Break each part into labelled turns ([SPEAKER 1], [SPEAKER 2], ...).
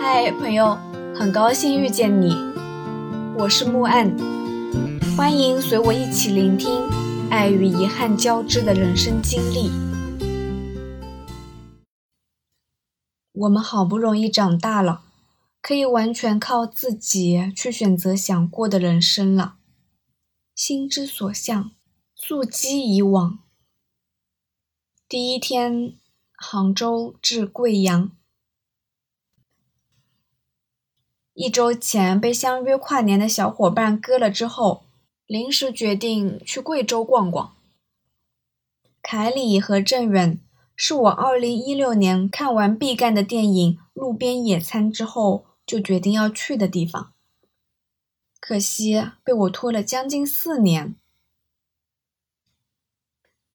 [SPEAKER 1] 嗨，朋友，很高兴遇见你，我是木岸，欢迎随我一起聆听爱与遗憾交织的人生经历。我们好不容易长大了，可以完全靠自己去选择想过的人生了。心之所向，溯溪以往。第一天，杭州至贵阳。一周前被相约跨年的小伙伴割了之后，临时决定去贵州逛逛。凯里和郑远是我2016年看完毕赣的电影《路边野餐》之后就决定要去的地方，可惜被我拖了将近四年。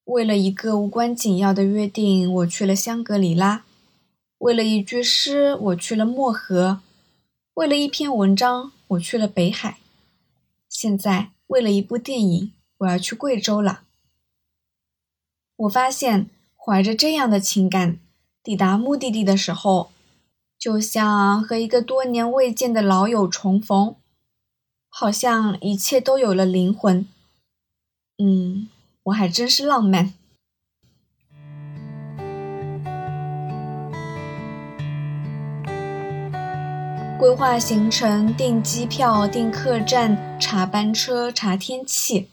[SPEAKER 1] 为了一个无关紧要的约定，我去了香格里拉；为了一句诗，我去了漠河。为了一篇文章，我去了北海。现在为了一部电影，我要去贵州了。我发现，怀着这样的情感抵达目的地的时候，就像和一个多年未见的老友重逢，好像一切都有了灵魂。嗯，我还真是浪漫。规划行程、订机票、订客栈、查班车、查天气。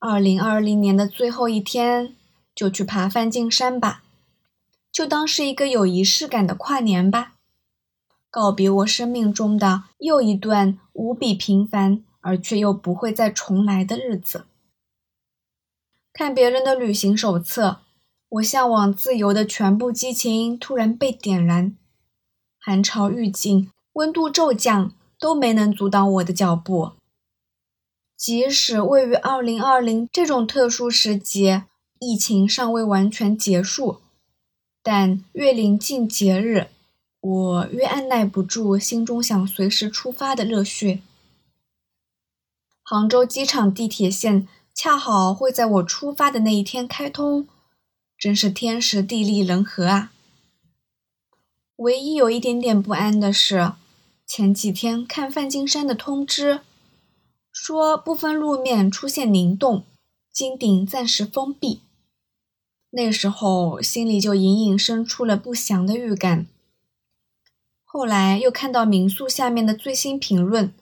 [SPEAKER 1] 二零二零年的最后一天，就去爬梵净山吧，就当是一个有仪式感的跨年吧，告别我生命中的又一段无比平凡而却又不会再重来的日子。看别人的旅行手册，我向往自由的全部激情突然被点燃，寒潮预警。温度骤降都没能阻挡我的脚步。即使位于二零二零这种特殊时节，疫情尚未完全结束，但越临近节日，我越按耐不住心中想随时出发的热血。杭州机场地铁线恰好会在我出发的那一天开通，真是天时地利人和啊！唯一有一点点不安的是。前几天看梵净山的通知，说部分路面出现凝冻，金顶暂时封闭。那时候心里就隐隐生出了不祥的预感。后来又看到民宿下面的最新评论，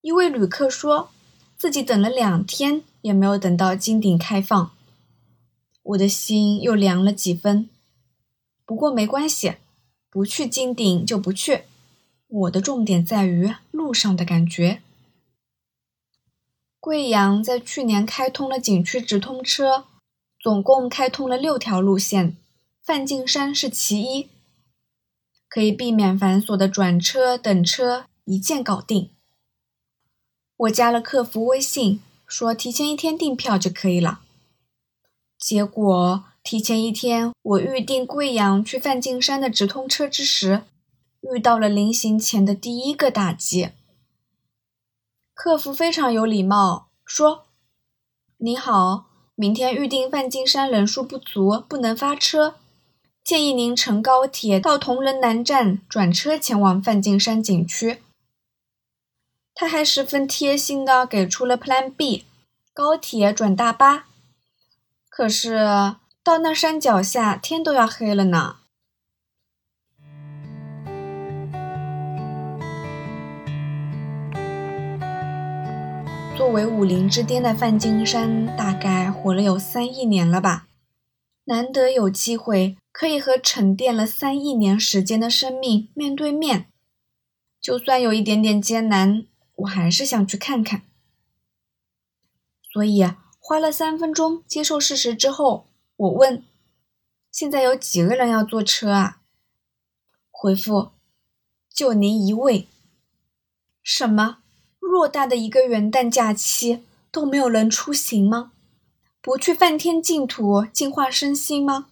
[SPEAKER 1] 一位旅客说自己等了两天也没有等到金顶开放，我的心又凉了几分。不过没关系，不去金顶就不去。我的重点在于路上的感觉。贵阳在去年开通了景区直通车，总共开通了六条路线，梵净山是其一，可以避免繁琐的转车等车，一键搞定。我加了客服微信，说提前一天订票就可以了。结果提前一天，我预订贵阳去梵净山的直通车之时。遇到了临行前的第一个打击。客服非常有礼貌，说：“您好，明天预定梵净山人数不足，不能发车，建议您乘高铁到铜仁南站转车前往梵净山景区。”他还十分贴心的给出了 Plan B，高铁转大巴。可是到那山脚下，天都要黑了呢。作为武林之巅的梵净山，大概活了有三亿年了吧。难得有机会可以和沉淀了三亿年时间的生命面对面，就算有一点点艰难，我还是想去看看。所以花了三分钟接受事实之后，我问：“现在有几个人要坐车啊？”回复：“就您一位。”什么？偌大的一个元旦假期都没有人出行吗？不去梵天净土净化身心吗？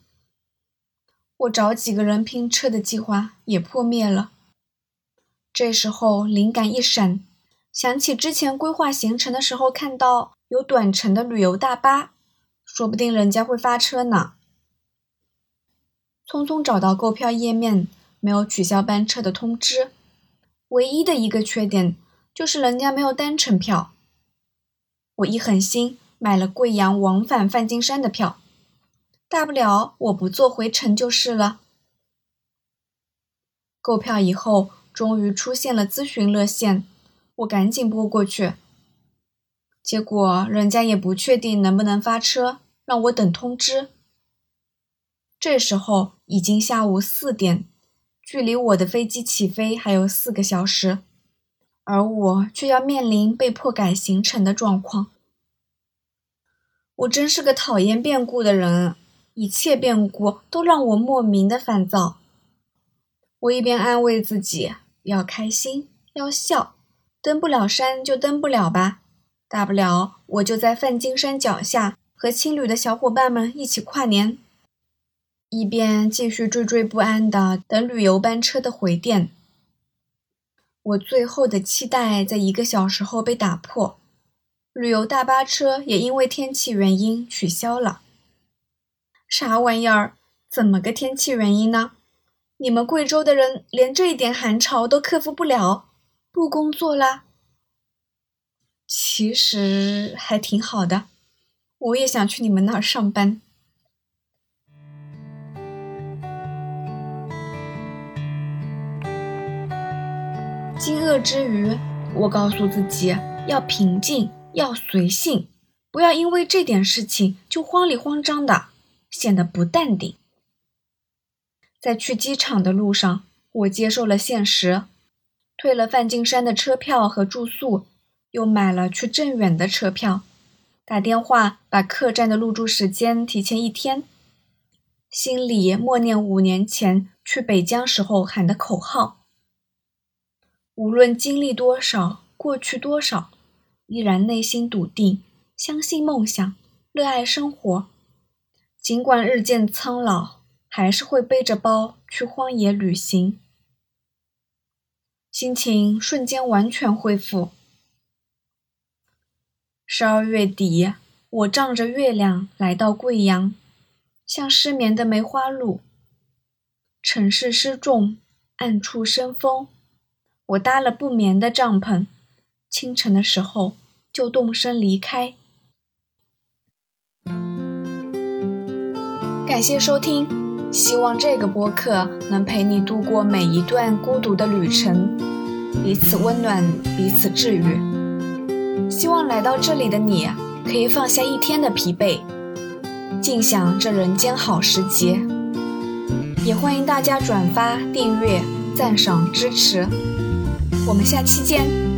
[SPEAKER 1] 我找几个人拼车的计划也破灭了。这时候灵感一闪，想起之前规划行程的时候看到有短程的旅游大巴，说不定人家会发车呢。匆匆找到购票页面，没有取消班车的通知，唯一的一个缺点就是人家没有单程票。我一狠心买了贵阳往返梵净山的票，大不了我不坐回程就是了。购票以后，终于出现了咨询热线，我赶紧拨过去，结果人家也不确定能不能发车，让我等通知。这时候已经下午四点，距离我的飞机起飞还有四个小时，而我却要面临被迫改行程的状况。我真是个讨厌变故的人，一切变故都让我莫名的烦躁。我一边安慰自己要开心要笑，登不了山就登不了吧，大不了我就在梵净山脚下和青旅的小伙伴们一起跨年。一边继续惴惴不安的等旅游班车的回电，我最后的期待在一个小时后被打破，旅游大巴车也因为天气原因取消了。啥玩意儿？怎么个天气原因呢？你们贵州的人连这一点寒潮都克服不了，不工作啦？其实还挺好的，我也想去你们那儿上班。惊愕之余，我告诉自己要平静，要随性，不要因为这点事情就慌里慌张的，显得不淡定。在去机场的路上，我接受了现实，退了梵净山的车票和住宿，又买了去镇远的车票，打电话把客栈的入住时间提前一天，心里默念五年前去北疆时候喊的口号。无论经历多少，过去多少，依然内心笃定，相信梦想，热爱生活。尽管日渐苍老，还是会背着包去荒野旅行。心情瞬间完全恢复。十二月底，我仗着月亮来到贵阳，像失眠的梅花鹿。城市失重，暗处生风。我搭了不眠的帐篷，清晨的时候就动身离开。感谢收听，希望这个播客能陪你度过每一段孤独的旅程，彼此温暖，彼此治愈。希望来到这里的你可以放下一天的疲惫，尽享这人间好时节。也欢迎大家转发、订阅、赞赏、支持。我们下期见。